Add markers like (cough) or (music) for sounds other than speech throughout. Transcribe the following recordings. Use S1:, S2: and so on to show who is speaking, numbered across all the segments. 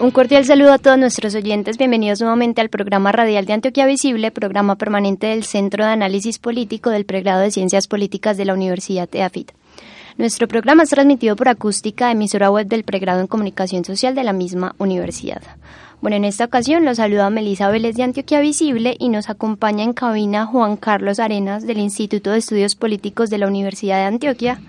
S1: Un cordial saludo a todos nuestros oyentes. Bienvenidos nuevamente al programa radial de Antioquia Visible, programa permanente del Centro de Análisis Político del Pregrado de Ciencias Políticas de la Universidad EAFIT. Nuestro programa es transmitido por acústica, emisora web del Pregrado en Comunicación Social de la misma universidad. Bueno, en esta ocasión los saluda Melisa Vélez de Antioquia Visible y nos acompaña en cabina Juan Carlos Arenas del Instituto de Estudios Políticos de la Universidad de Antioquia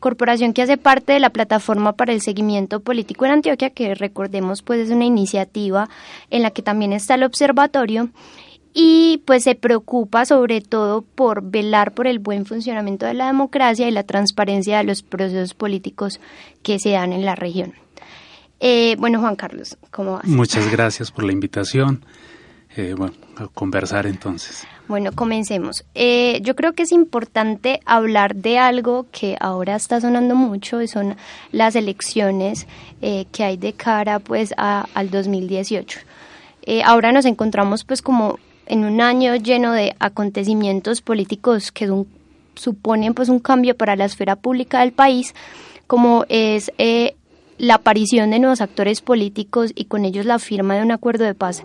S1: corporación que hace parte de la plataforma para el seguimiento político en Antioquia, que recordemos pues es una iniciativa en la que también está el observatorio y pues se preocupa sobre todo por velar por el buen funcionamiento de la democracia y la transparencia de los procesos políticos que se dan en la región. Eh, bueno, Juan Carlos, ¿cómo vas?
S2: Muchas gracias por la invitación. Eh, bueno, a conversar entonces.
S1: Bueno, comencemos. Eh, yo creo que es importante hablar de algo que ahora está sonando mucho, y son las elecciones eh, que hay de cara pues al 2018. Eh, ahora nos encontramos pues como en un año lleno de acontecimientos políticos que suponen pues un cambio para la esfera pública del país, como es la aparición de nuevos actores políticos y con ellos la firma de un acuerdo de paz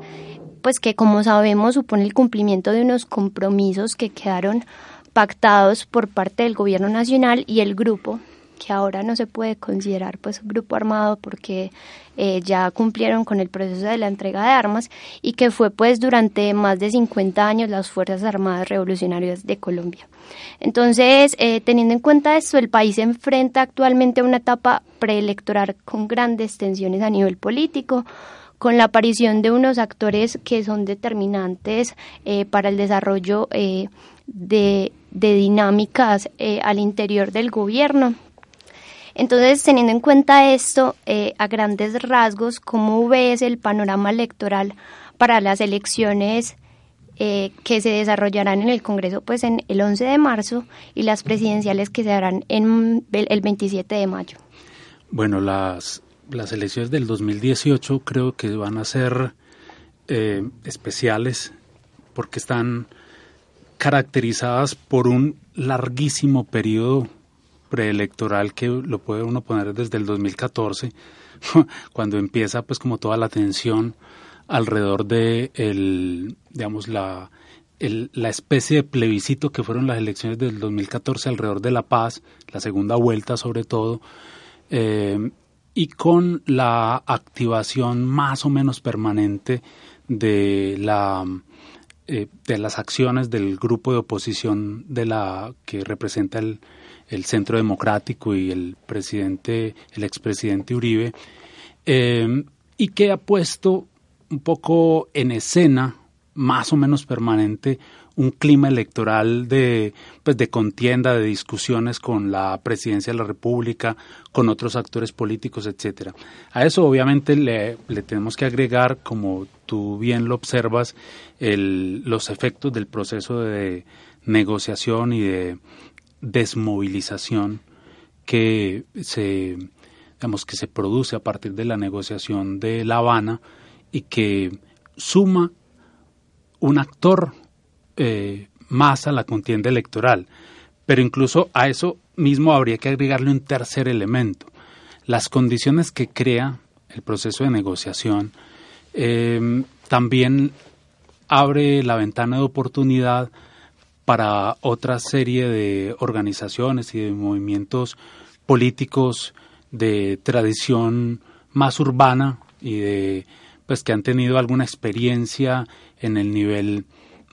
S1: pues que como sabemos supone el cumplimiento de unos compromisos que quedaron pactados por parte del gobierno nacional y el grupo que ahora no se puede considerar pues un grupo armado porque eh, ya cumplieron con el proceso de la entrega de armas y que fue pues durante más de 50 años las Fuerzas Armadas Revolucionarias de Colombia. Entonces, eh, teniendo en cuenta esto, el país se enfrenta actualmente a una etapa preelectoral con grandes tensiones a nivel político, con la aparición de unos actores que son determinantes eh, para el desarrollo eh, de, dinámicas eh, al interior del gobierno. Entonces, teniendo en cuenta esto, a grandes rasgos, ¿cómo ves el panorama electoral para las elecciones que se desarrollarán en el Congreso pues en el 11 de marzo y las presidenciales que se harán en el 27 de mayo?
S2: Bueno, las las elecciones del 2018 creo que van a ser eh, especiales porque están caracterizadas por un larguísimo periodo preelectoral que lo puede uno poner desde el 2014 (laughs) cuando empieza pues como toda la tensión alrededor de el digamos la la especie de plebiscito que fueron las elecciones del 2014 alrededor de la paz, la segunda vuelta sobre todo, eh, y con la activación más o menos permanente de la eh, de las acciones del grupo de oposición de la que representa el, Centro Democrático y el presidente, el expresidente Uribe, eh, y que ha puesto un poco en escena, más o menos permanente, un clima electoral de, pues, de contienda, de discusiones con la presidencia de la República, con otros actores políticos, etcétera. A eso obviamente le, tenemos que agregar, como tú bien lo observas, el, los efectos del proceso de negociación y de desmovilización que se digamos que se produce a partir de la negociación de La Habana y que suma un actor eh, más a la contienda electoral. Pero incluso a eso mismo habría que agregarle un tercer elemento. Las condiciones que crea el proceso de negociación eh, también abre la ventana de oportunidad para otra serie de organizaciones y de movimientos políticos de tradición más urbana y de pues que han tenido alguna experiencia en el nivel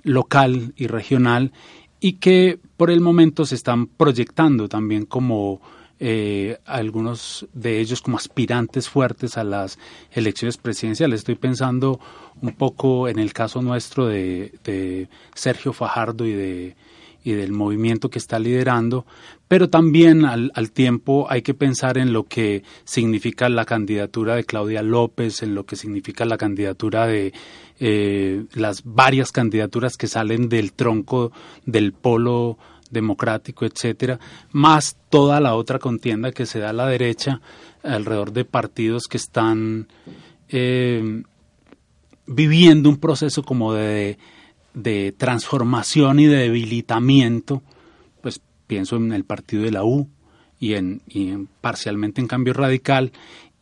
S2: local y regional y que por el momento se están proyectando también como eh, algunos de ellos como aspirantes fuertes a las elecciones presidenciales. Estoy pensando un poco en el caso nuestro de, Sergio Fajardo y de y del movimiento que está liderando, pero también al, tiempo hay que pensar en lo que significa la candidatura de Claudia López, en lo que significa la candidatura de eh, las varias candidaturas que salen del tronco del polo democrático, etcétera, más toda la otra contienda que se da a la derecha alrededor de partidos que están eh, viviendo un proceso como de, de transformación y de debilitamiento, pues pienso en el partido de la U y en, y en parcialmente en cambio radical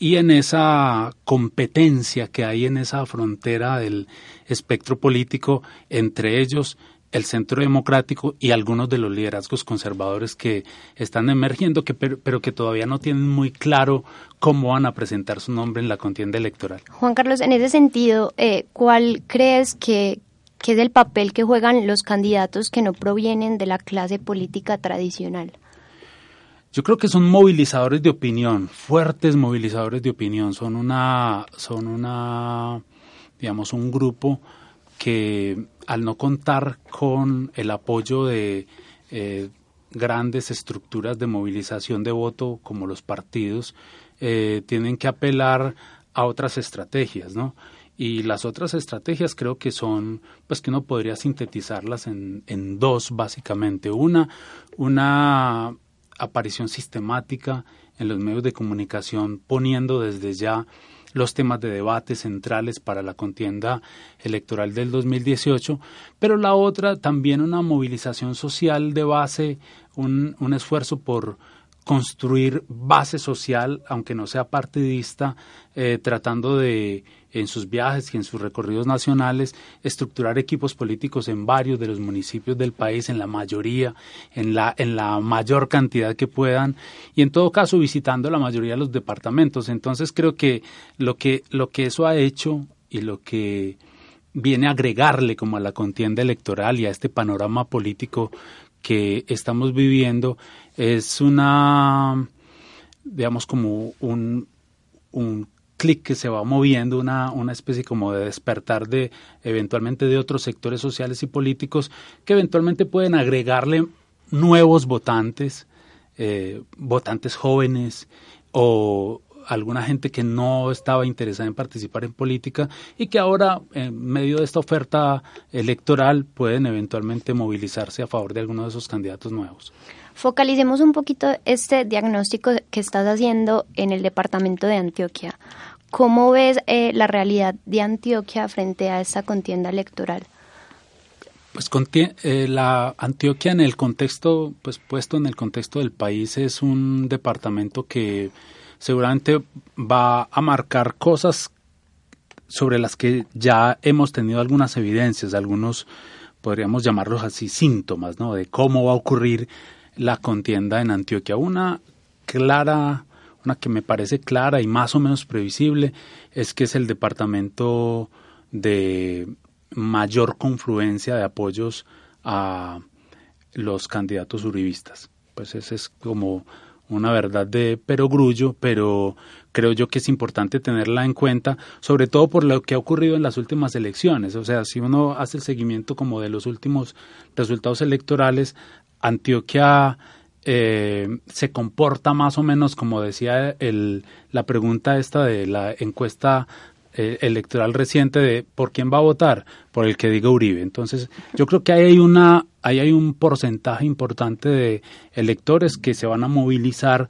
S2: y en esa competencia que hay en esa frontera del espectro político entre ellos el centro democrático y algunos de los liderazgos conservadores que están emergiendo, que, pero, que todavía no tienen muy claro cómo van a presentar su nombre en la contienda electoral.
S1: Juan Carlos, en ese sentido, eh, ¿cuál crees que, que es el papel que juegan los candidatos que no provienen de la clase política tradicional?
S2: Yo creo que son movilizadores de opinión, fuertes movilizadores de opinión, son una, son una, digamos, un grupo que al no contar con el apoyo de eh, grandes estructuras de movilización de voto como los partidos, eh, tienen que apelar a otras estrategias, ¿no? Y las otras estrategias creo que son, pues que uno podría sintetizarlas en, en dos, básicamente. Una, una aparición sistemática en los medios de comunicación, poniendo desde ya los temas de debate centrales para la contienda electoral del 2018, pero la otra también una movilización social de base, un, un esfuerzo por construir base social, aunque no sea partidista, eh, tratando de, en sus viajes y en sus recorridos nacionales, estructurar equipos políticos en varios de los municipios del país, en la mayoría, en la, en la mayor cantidad que puedan, y en todo caso visitando la mayoría de los departamentos. Entonces creo que lo que, lo que eso ha hecho y lo que viene a agregarle como a la contienda electoral y a este panorama político que estamos viviendo es una, digamos, como un, un clic que se va moviendo, una, una especie como de despertar de eventualmente de otros sectores sociales y políticos que eventualmente pueden agregarle nuevos votantes, eh, votantes jóvenes o alguna gente que no estaba interesada en participar en política y que ahora, en medio de esta oferta electoral, pueden eventualmente movilizarse a favor de alguno de esos candidatos nuevos.
S1: Focalicemos un poquito este diagnóstico que estás haciendo en el departamento de Antioquia. ¿Cómo ves eh, la realidad de Antioquia frente a esta contienda electoral?
S2: Pues eh, la Antioquia en el contexto, pues puesto en el contexto del país, es un departamento que seguramente va a marcar cosas sobre las que ya hemos tenido algunas evidencias, algunos podríamos llamarlos así síntomas, ¿no? De cómo va a ocurrir la contienda en Antioquia. Una clara, una que me parece clara y más o menos previsible, es que es el departamento de mayor confluencia de apoyos a los candidatos uribistas. Pues ese es como una verdad de perogrullo, pero creo yo que es importante tenerla en cuenta, sobre todo por lo que ha ocurrido en las últimas elecciones. O sea, si uno hace el seguimiento como de los últimos resultados electorales, Antioquia eh, se comporta más o menos como decía el, la pregunta esta de la encuesta eh, electoral reciente de por quién va a votar, por el que diga Uribe. Entonces, yo creo que ahí hay una, ahí hay un porcentaje importante de electores que se van a movilizar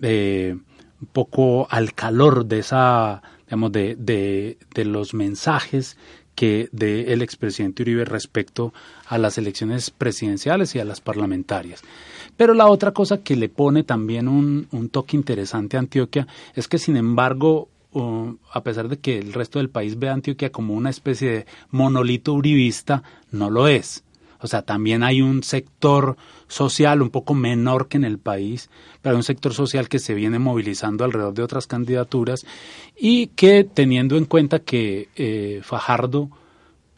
S2: eh, un poco al calor de esa, digamos, de, de, de los mensajes que de el expresidente Uribe respecto a las elecciones presidenciales y a las parlamentarias. Pero la otra cosa que le pone también un, un toque interesante a Antioquia es que, sin embargo, a pesar de que el resto del país ve a Antioquia como una especie de monolito uribista, no lo es. O sea, también hay un sector social un poco menor que en el país, pero un sector social que se viene movilizando alrededor de otras candidaturas y que teniendo en cuenta que eh, Fajardo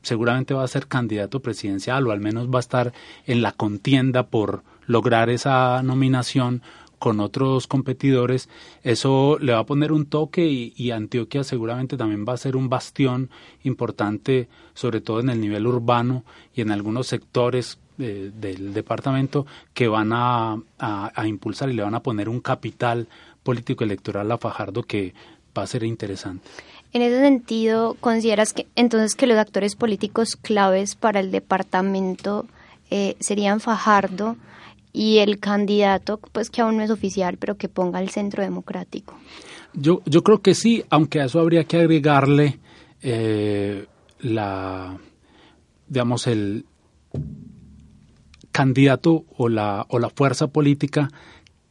S2: seguramente va a ser candidato presidencial o al menos va a estar en la contienda por lograr esa nominación con otros competidores, eso le va a poner un toque y, Antioquia seguramente también va a ser un bastión importante, sobre todo en el nivel urbano y en algunos sectores eh, del departamento que van a, impulsar y le van a poner un capital político electoral a Fajardo que va a ser interesante.
S1: En ese sentido, ¿consideras que entonces que los actores políticos claves para el departamento eh, serían Fajardo, y el candidato, pues que aún no es oficial, pero que ponga el centro democrático.
S2: Yo, yo creo que sí, aunque a eso habría que agregarle eh, la, digamos, el candidato o la, o la fuerza política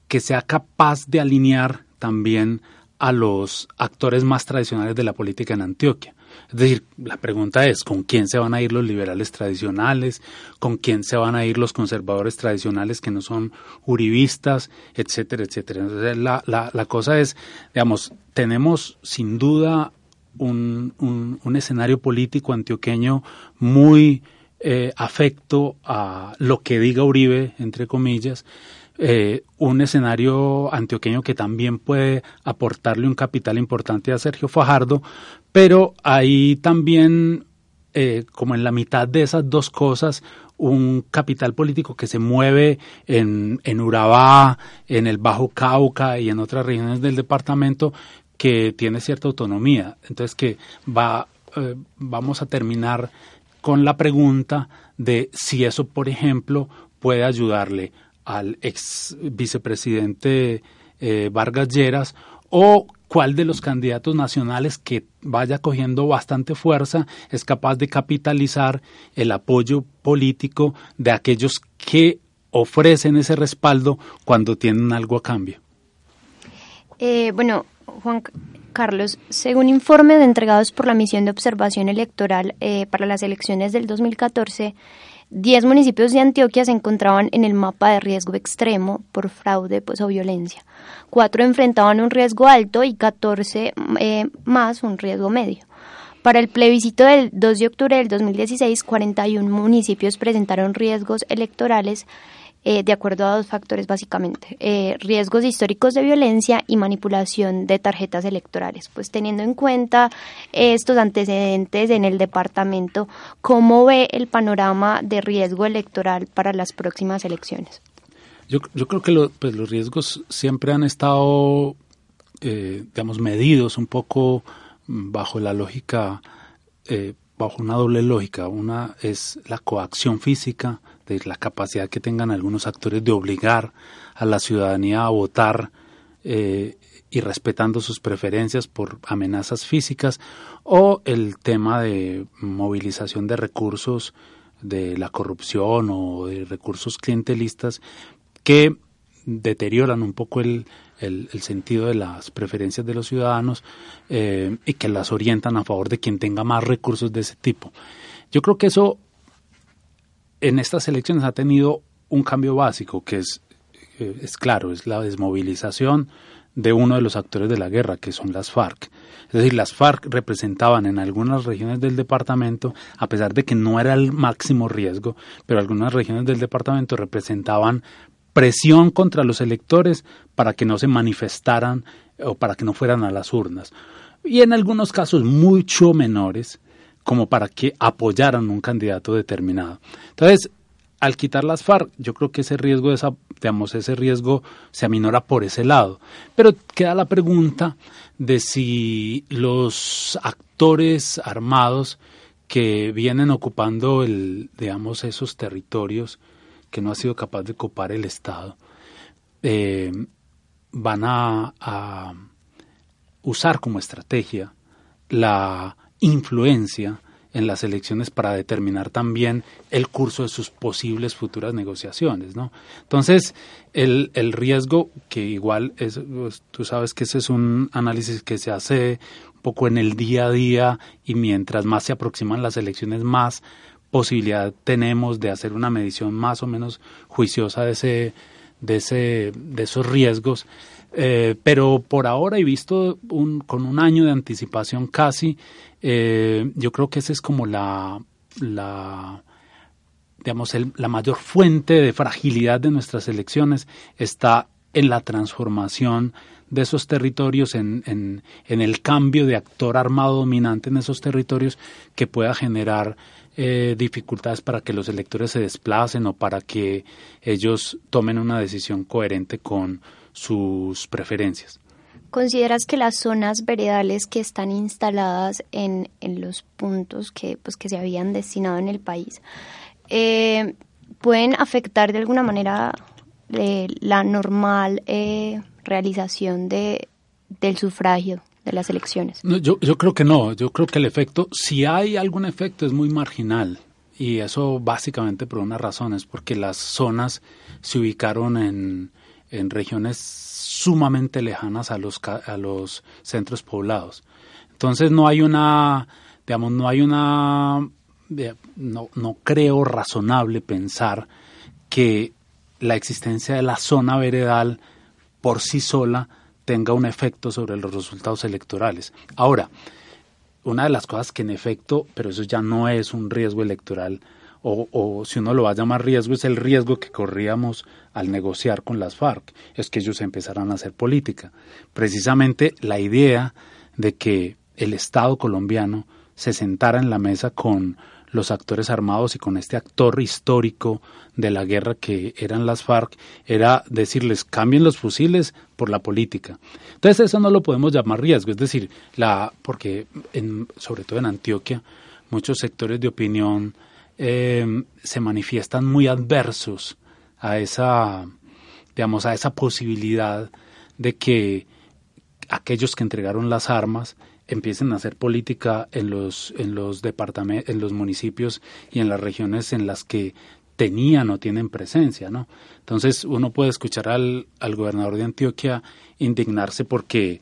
S2: que sea capaz de alinear también a los actores más tradicionales de la política en Antioquia. Es decir, la pregunta es, ¿con quién se van a ir los liberales tradicionales? ¿Con quién se van a ir los conservadores tradicionales que no son uribistas? Etcétera, etcétera. Entonces, la, la, la cosa es, digamos, tenemos sin duda un, un, escenario político antioqueño muy eh, afecto a lo que diga Uribe, entre comillas, eh, un escenario antioqueño que también puede aportarle un capital importante a Sergio Fajardo, pero hay también, eh, como en la mitad de esas dos cosas, un capital político que se mueve en, en Urabá, en el Bajo Cauca y en otras regiones del departamento que tiene cierta autonomía. Entonces que va, eh, vamos a terminar con la pregunta de si eso, por ejemplo, puede ayudarle al ex vicepresidente eh, Vargas Lleras o cuál de los candidatos nacionales que vaya cogiendo bastante fuerza es capaz de capitalizar el apoyo político de aquellos que ofrecen ese respaldo cuando tienen algo a cambio.
S1: Eh, bueno, Juan Carlos, según informes entregados por la misión de observación electoral eh, para las elecciones del 2014, Diez municipios de Antioquia se encontraban en el mapa de riesgo extremo por fraude pues, o violencia. Cuatro enfrentaban un riesgo alto y 14 eh, más un riesgo medio. Para el plebiscito del 2 de octubre del 2016, 41 municipios presentaron riesgos electorales eh, de acuerdo a dos factores básicamente, eh, riesgos históricos de violencia y manipulación de tarjetas electorales. Pues teniendo en cuenta estos antecedentes en el departamento, ¿cómo ve el panorama de riesgo electoral para las próximas elecciones?
S2: Yo, creo que pues los riesgos siempre han estado, eh, digamos, medidos un poco bajo la lógica, bajo una doble lógica. Una es la coacción física, la capacidad que tengan algunos actores de obligar a la ciudadanía a votar eh, y respetando sus preferencias por amenazas físicas, o el tema de movilización de recursos de la corrupción o de recursos clientelistas que deterioran un poco el, sentido de las preferencias de los ciudadanos eh, y que las orientan a favor de quien tenga más recursos de ese tipo. Yo creo que eso en estas elecciones ha tenido un cambio básico que es, eh, es claro, es la desmovilización de uno de los actores de la guerra, que son las FARC. Es decir, las FARC representaban en algunas regiones del departamento, a pesar de que no era el máximo riesgo, pero algunas regiones del departamento representaban presión contra los electores para que no se manifestaran o para que no fueran a las urnas. Y en algunos casos mucho menores, como para que apoyaran un candidato determinado. Entonces, al quitar las FARC, yo creo que ese riesgo, esa, digamos, ese riesgo se aminora por ese lado. Pero queda la pregunta de si los actores armados que vienen ocupando el, digamos, esos territorios que no ha sido capaz de ocupar el Estado, eh, van a usar como estrategia la influencia en las elecciones para determinar también el curso de sus posibles futuras negociaciones, ¿no? Entonces, el, el riesgo, que igual es, pues, tú sabes que ese es un análisis que se hace un poco en el día a día y mientras más se aproximan las elecciones, más posibilidad tenemos de hacer una medición más o menos juiciosa de ese, de ese, de esos riesgos. Eh, pero por ahora he visto un, con un año de anticipación casi, eh, yo creo que esa es como la, digamos, la mayor fuente de fragilidad de nuestras elecciones está en la transformación de esos territorios, en, en, en, el cambio de actor armado dominante en esos territorios que pueda generar eh, dificultades para que los electores se desplacen o para que ellos tomen una decisión coherente con sus preferencias.
S1: ¿Consideras que las zonas veredales que están instaladas en, en los puntos que, pues, que se habían destinado en el país eh, pueden afectar de alguna manera eh, la normal eh, realización de, del sufragio de las elecciones?
S2: yo, yo creo que no, yo creo que el efecto, si hay algún efecto, es muy marginal. Y eso básicamente por una razón, es porque las zonas se ubicaron en, en regiones sumamente lejanas a los, a los centros poblados. Entonces no hay una, digamos, no hay una no, no creo razonable pensar que la existencia de la zona veredal por sí sola tenga un efecto sobre los resultados electorales. Ahora, una de las cosas que en efecto, pero eso ya no es un riesgo electoral, o, o, si uno lo va a llamar riesgo, es el riesgo que corríamos al negociar con las FARC, es que ellos empezaran a hacer política. Precisamente la idea de que el Estado colombiano se sentara en la mesa con los actores armados y con este actor histórico de la guerra que eran las FARC, era decirles cambien los fusiles por la política. Entonces eso no lo podemos llamar riesgo, es decir, la, porque en, sobre todo en Antioquia muchos sectores de opinión eh, se manifiestan muy adversos a esa, digamos, a esa posibilidad de que aquellos que entregaron las armas empiecen a hacer política en los, en los en los municipios y en las regiones en las que tenían o tienen presencia, ¿no? Entonces uno puede escuchar al, al gobernador de Antioquia indignarse porque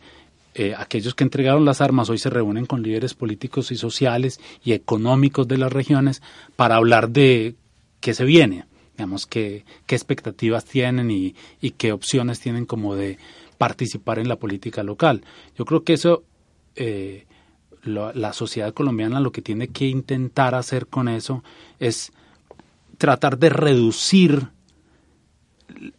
S2: eh, aquellos que entregaron las armas hoy se reúnen con líderes políticos y sociales y económicos de las regiones para hablar de qué se viene, digamos, qué, qué expectativas tienen y, qué opciones tienen como de participar en la política local. Yo creo que eso eh, la sociedad colombiana lo que tiene que intentar hacer con eso es tratar de reducir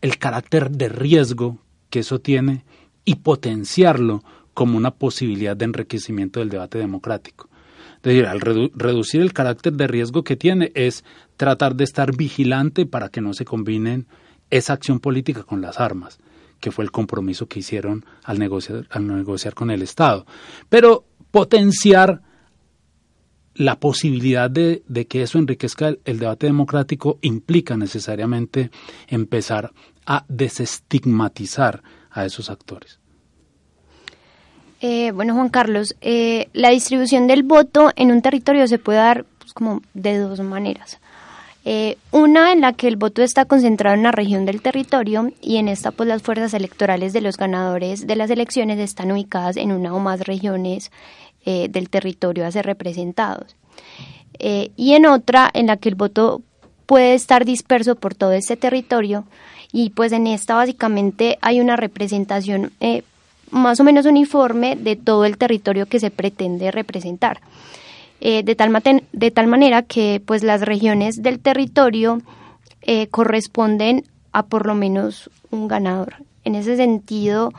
S2: el carácter de riesgo que eso tiene y potenciarlo como una posibilidad de enriquecimiento del debate democrático. Es decir, al reducir el carácter de riesgo que tiene es tratar de estar vigilante para que no se combinen esa acción política con las armas que fue el compromiso que hicieron al negociar, al negociar con el Estado. Pero potenciar la posibilidad de, que eso enriquezca el, debate democrático implica necesariamente empezar a desestigmatizar a esos actores.
S1: Eh, bueno, Juan Carlos, eh, la distribución del voto en un territorio se puede dar pues, como de dos maneras. Eh, una en la que el voto está concentrado en la región del territorio y en esta pues las fuerzas electorales de los ganadores de las elecciones están ubicadas en una o más regiones del territorio a ser representados. Y en otra en la que el voto puede estar disperso por todo este territorio y pues en esta básicamente hay una representación más o menos uniforme de todo el territorio que se pretende representar. Eh, de, tal de tal manera que pues las regiones del territorio eh, corresponden a por lo menos un ganador. En ese sentido,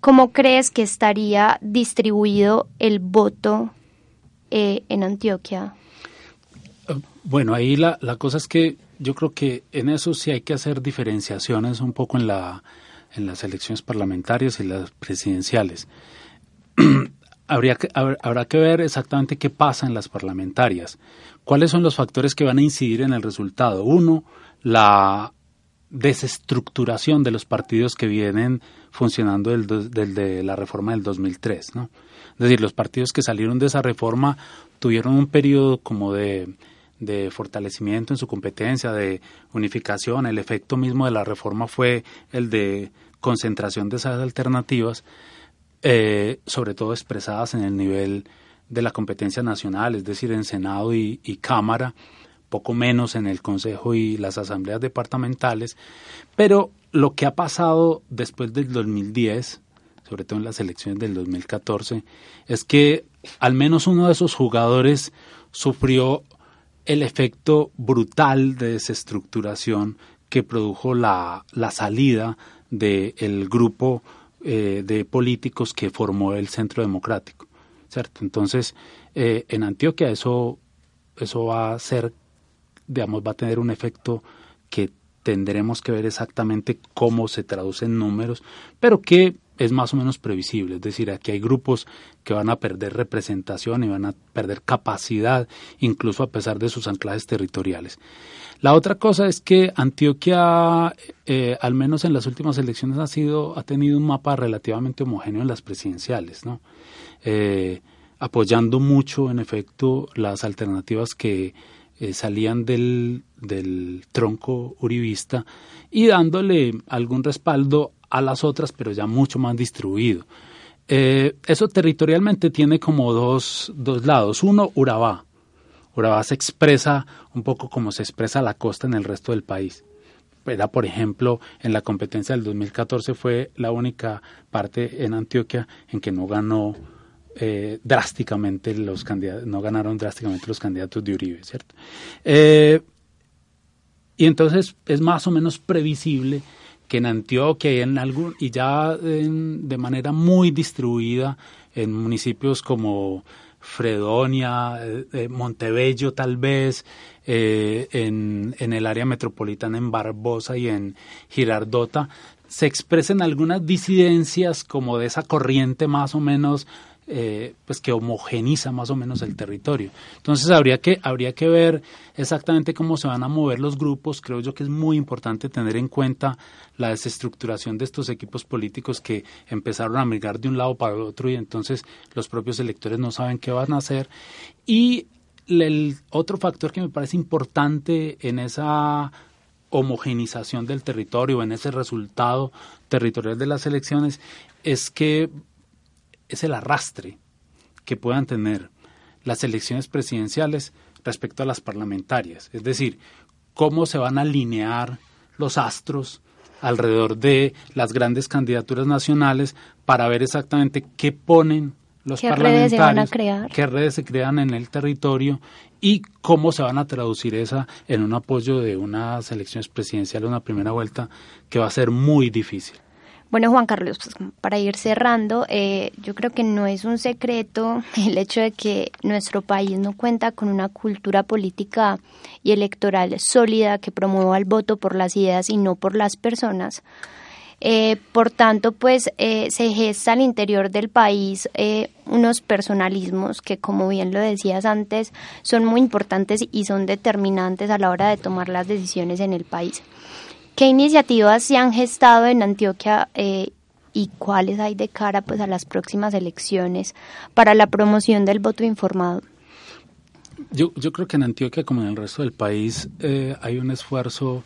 S1: ¿cómo crees que estaría distribuido el voto eh, en Antioquia?
S2: Bueno, ahí la, la cosa es que yo creo que en eso sí hay que hacer diferenciaciones un poco en, la, en las elecciones parlamentarias y las presidenciales. (clears throat) habría que, habrá que ver exactamente qué pasa en las parlamentarias. ¿Cuáles son los factores que van a incidir en el resultado? Uno, la desestructuración de los partidos que vienen funcionando desde la reforma del 2003, ¿no? Es decir, los partidos que salieron de esa reforma tuvieron un periodo como de, de fortalecimiento en su competencia, de unificación. El efecto mismo de la reforma fue el de concentración de esas alternativas eh, sobre todo expresadas en el nivel de la competencia nacional, es decir, en Senado y, Cámara, poco menos en el Consejo y las asambleas departamentales, pero lo que ha pasado después del 2010, sobre todo en las elecciones del 2014, es que al menos uno de esos jugadores sufrió el efecto brutal de desestructuración que produjo la, la salida del grupo eh, de políticos que formó el Centro Democrático. ¿cierto? Entonces, eh, en Antioquia eso, eso va a ser, digamos, va a tener un efecto que tendremos que ver exactamente cómo se traduce en números, pero que es más o menos previsible. Es decir, aquí hay grupos que van a perder representación y van a perder capacidad, incluso a pesar de sus anclajes territoriales. La otra cosa es que Antioquia, eh, al menos en las últimas elecciones, ha sido, ha tenido un mapa relativamente homogéneo en las presidenciales. Eh, apoyando mucho, en efecto, las alternativas que eh, salían del, del tronco uribista y dándole algún respaldo a las otras, pero ya mucho más distribuido. Eh, eso territorialmente tiene como dos, dos lados. Uno, Urabá. Urabá se expresa un poco como se expresa la costa en el resto del país. Era, por ejemplo, en la competencia del 2014 fue la única parte en Antioquia en que no ganó eh, drásticamente los candidatos, no ganaron drásticamente los candidatos de Uribe, ¿cierto? Eh, y entonces es más o menos previsible que en Antioquia y en algún y ya de manera muy distribuida en municipios como Fredonia, eh, eh, Montebello tal vez, eh, en, en el área metropolitana en Barbosa y en Girardota, se expresen algunas disidencias como de esa corriente más o menos eh, pues que homogeniza más o menos el territorio. Entonces habría que, habría que ver exactamente cómo se van a mover los grupos. Creo yo que es muy importante tener en cuenta la desestructuración de estos equipos políticos que empezaron a migrar de un lado para el otro y entonces los propios electores no saben qué van a hacer. Y el otro factor que me parece importante en esa homogenización del territorio, en ese resultado territorial de las elecciones, es que es el arrastre que puedan tener las elecciones presidenciales respecto a las parlamentarias. Es decir, cómo se van a alinear los astros alrededor de las grandes candidaturas nacionales para ver exactamente qué ponen los
S1: ¿Qué
S2: parlamentarios,
S1: redes se van a crear?
S2: qué redes se crean en el territorio y cómo se van a traducir esa en un apoyo de unas elecciones presidenciales, una primera vuelta que va a ser muy difícil.
S1: Bueno, Juan Carlos, pues para ir cerrando, eh, yo creo que no es un secreto (laughs) el hecho de que nuestro país no cuenta con una cultura política y electoral sólida que promueva el voto por las ideas y no por las personas. Eh, por tanto, pues eh, se gesta al interior del país eh, unos personalismos que, como bien lo decías antes, son muy importantes y son determinantes a la hora de tomar las decisiones en el país. ¿Qué iniciativas se han gestado en Antioquia eh, y cuáles hay de cara pues a las próximas elecciones para la promoción del voto informado?
S2: Yo, creo que en Antioquia, como en el resto del país, eh, hay un esfuerzo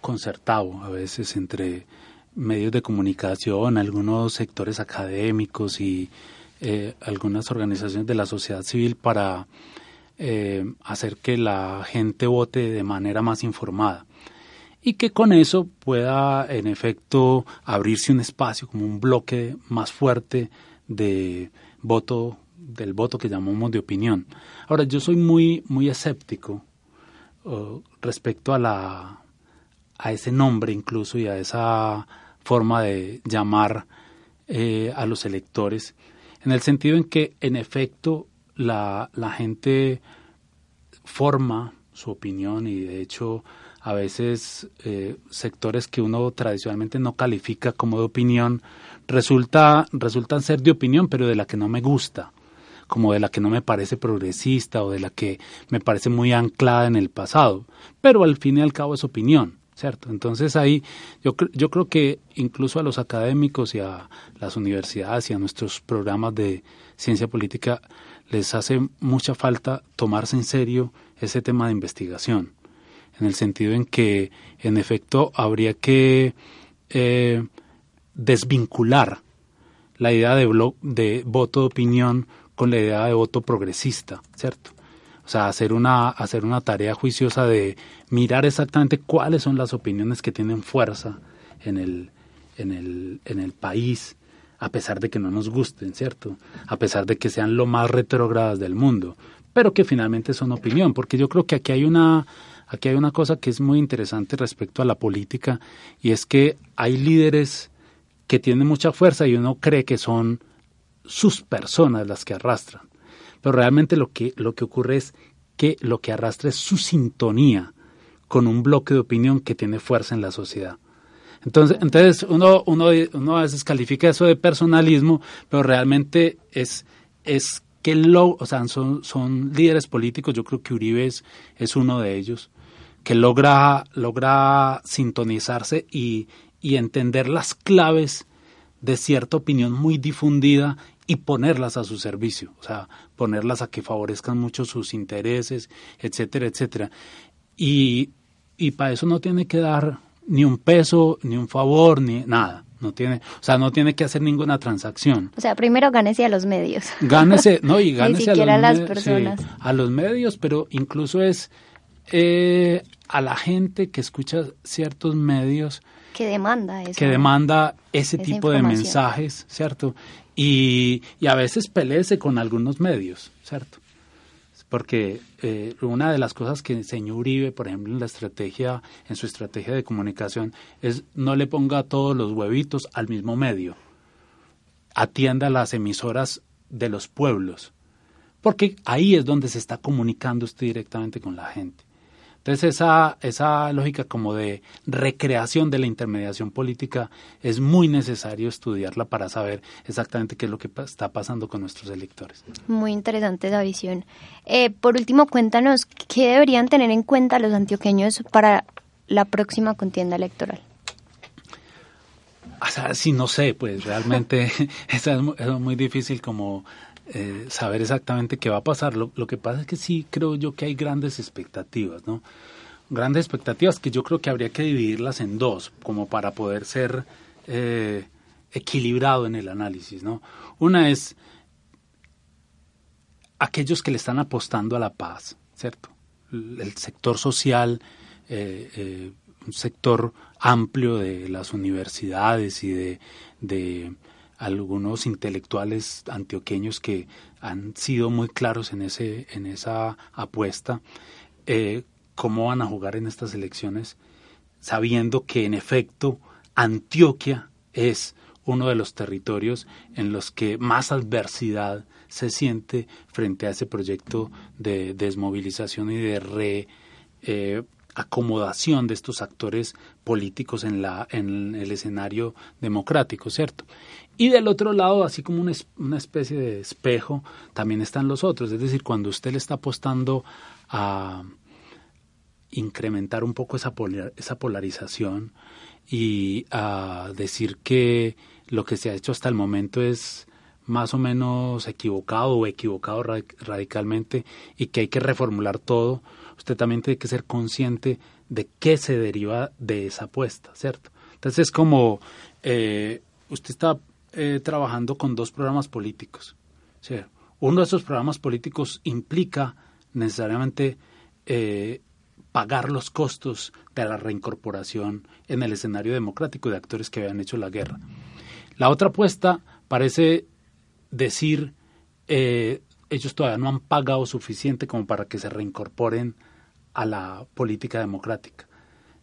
S2: concertado a veces entre medios de comunicación, algunos sectores académicos y eh, algunas organizaciones de la sociedad civil para hacer que la gente vote de manera más informada y que con eso pueda en efecto abrirse un espacio como un bloque más fuerte de voto del voto que llamamos de opinión. Ahora yo soy muy muy escéptico uh, respecto a la a ese nombre incluso y a esa forma de llamar eh, a los electores en el sentido en que en efecto la, la gente forma su opinión y de hecho a veces eh, sectores que uno tradicionalmente no califica como de opinión resulta, resultan ser de opinión, pero de la que no me gusta, como de la que no me parece progresista o de la que me parece muy anclada en el pasado, pero al fin y al cabo es opinión. ¿Cierto? Entonces ahí yo, yo creo que incluso a los académicos y a las universidades y a nuestros programas de ciencia política les hace mucha falta tomarse en serio ese tema de investigación en el sentido en que, en efecto, habría que eh, desvincular la idea de, de voto de opinión con la idea de voto progresista, ¿cierto? O sea, hacer una, hacer una tarea juiciosa de mirar exactamente cuáles son las opiniones que tienen fuerza en el, en el, en el país, a pesar de que no nos gusten, ¿cierto? A pesar de que sean lo más retrógradas del mundo, pero que finalmente son opinión, porque yo creo que aquí hay una aquí hay una cosa que es muy interesante respecto a la política y es que hay líderes que tienen mucha fuerza y uno cree que son sus personas las que arrastran. Pero realmente lo que, lo que ocurre es que lo que arrastra es su sintonía con un bloque de opinión que tiene fuerza en la sociedad. Entonces, entonces uno, uno, uno a veces califica eso de personalismo, pero realmente es, es que lo, o sea, son, son líderes políticos, yo creo que Uribe es, es uno de ellos, que logra, logra sintonizarse y, y entender las claves de cierta opinión muy difundida y ponerlas a su servicio, o sea, ponerlas a que favorezcan mucho sus intereses, etcétera, etcétera. Y, y para eso no tiene que dar ni un peso, ni un favor, ni nada. No tiene, o sea, no tiene que hacer ninguna transacción.
S1: O sea, primero gánese a los medios.
S2: Gánese, no, y (laughs) gánese
S1: a, los
S2: las
S1: personas.
S2: a los medios, pero incluso es eh, a la gente que escucha ciertos medios
S1: que demanda eso.
S2: Que demanda ese tipo de mensajes, ¿cierto? Y, y a veces peleese con algunos medios, ¿cierto? Porque eh, una de las cosas que enseñó Uribe, por ejemplo, en la estrategia, en su estrategia de comunicación, es no le ponga todos los huevitos al mismo medio. Atienda las emisoras de los pueblos. Porque ahí es donde se está comunicando usted directamente con la gente. Entonces esa, esa lógica como de recreación de la intermediación política es muy necesario estudiarla para saber exactamente qué es lo que está pasando con nuestros electores.
S1: Muy interesante esa visión. Eh, por último, cuéntanos qué deberían tener en cuenta los antioqueños para la próxima contienda electoral.
S2: O sea, sí, no sé, pues realmente (laughs) es, es muy difícil como eh, saber exactamente qué va a pasar. Lo, que pasa es que sí creo yo que hay grandes expectativas, ¿no? Grandes expectativas que yo creo que habría que dividirlas en dos, como para poder ser eh, equilibrado en el análisis, ¿no? Una es aquellos que le están apostando a la paz, ¿cierto? El sector social, eh, un sector amplio de las universidades y de algunos intelectuales antioqueños que han sido muy claros en, ese, en esa apuesta, eh, cómo van a jugar en estas elecciones, sabiendo que en efecto Antioquia es uno de los territorios en los que más adversidad se siente frente a ese proyecto de desmovilización y de re, eh, acomodación de estos actores políticos en, la, en el escenario democrático, ¿cierto? Y del otro lado, así como una, especie de espejo, también están los otros, es decir, cuando usted le está apostando a incrementar un poco esa, esa polarización y a decir que lo que se ha hecho hasta el momento es más o menos equivocado o equivocado radicalmente y que hay que reformular todo, usted también tiene que ser consciente de qué se deriva de esa apuesta, ¿cierto? Entonces es como eh, usted está eh, trabajando con dos programas políticos. Uno de esos programas políticos implica necesariamente eh, pagar los costos de la reincorporación en el escenario democrático de actores que habían hecho la guerra. La otra apuesta parece decir ellos todavía no han pagado suficiente como para que se reincorporen a la política democrática.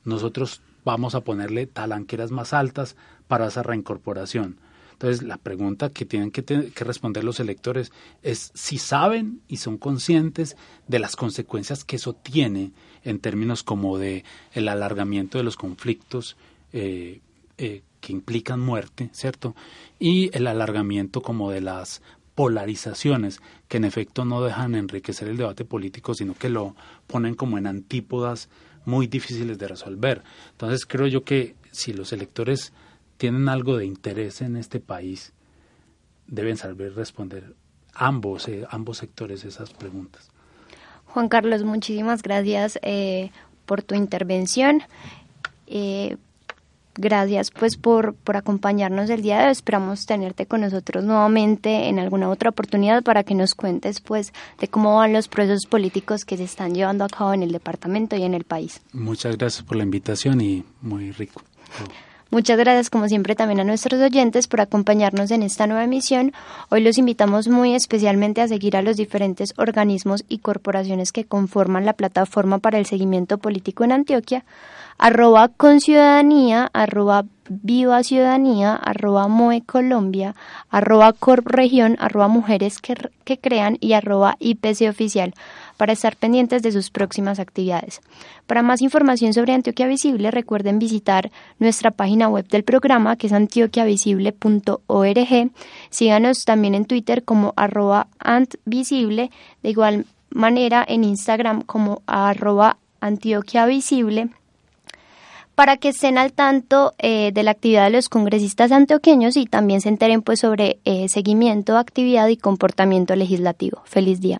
S2: Nosotros vamos a ponerle talanqueras más altas para esa reincorporación. Entonces, la pregunta que tienen que, que, responder los electores es si saben y son conscientes de las consecuencias que eso tiene en términos como de el alargamiento de los conflictos eh, eh, que implican muerte, ¿cierto? Y el alargamiento como de las polarizaciones que en efecto no dejan enriquecer el debate político, sino que lo ponen como en antípodas muy difíciles de resolver. Entonces creo yo que si los electores tienen algo de interés en este país, deben saber responder ambos, eh, ambos sectores esas preguntas.
S1: Juan Carlos, muchísimas gracias eh, por tu intervención. Eh, Gracias pues por, por acompañarnos el día de hoy. Esperamos tenerte con nosotros nuevamente en alguna otra oportunidad para que nos cuentes pues de cómo van los procesos políticos que se están llevando a cabo en el departamento y en el país.
S2: Muchas gracias por la invitación y muy rico. (laughs)
S1: Muchas gracias como siempre también a nuestros oyentes por acompañarnos en esta nueva emisión. Hoy los invitamos muy especialmente a seguir a los diferentes organismos y corporaciones que conforman la plataforma para el seguimiento político en Antioquia, arroba con ciudadanía, arroba viva ciudadanía, arroba moe colombia, arroba corregión, arroba mujeres que, que crean y arroba IPC oficial para estar pendientes de sus próximas actividades. Para más información sobre Antioquia Visible, recuerden visitar nuestra página web del programa, que es antioquiavisible.org. Síganos también en Twitter como arroba antvisible, de igual manera en Instagram como arroba antioquiavisible para que estén al tanto eh, de la actividad de los congresistas antioqueños y también se enteren pues sobre eh, seguimiento, actividad y comportamiento legislativo. Feliz día.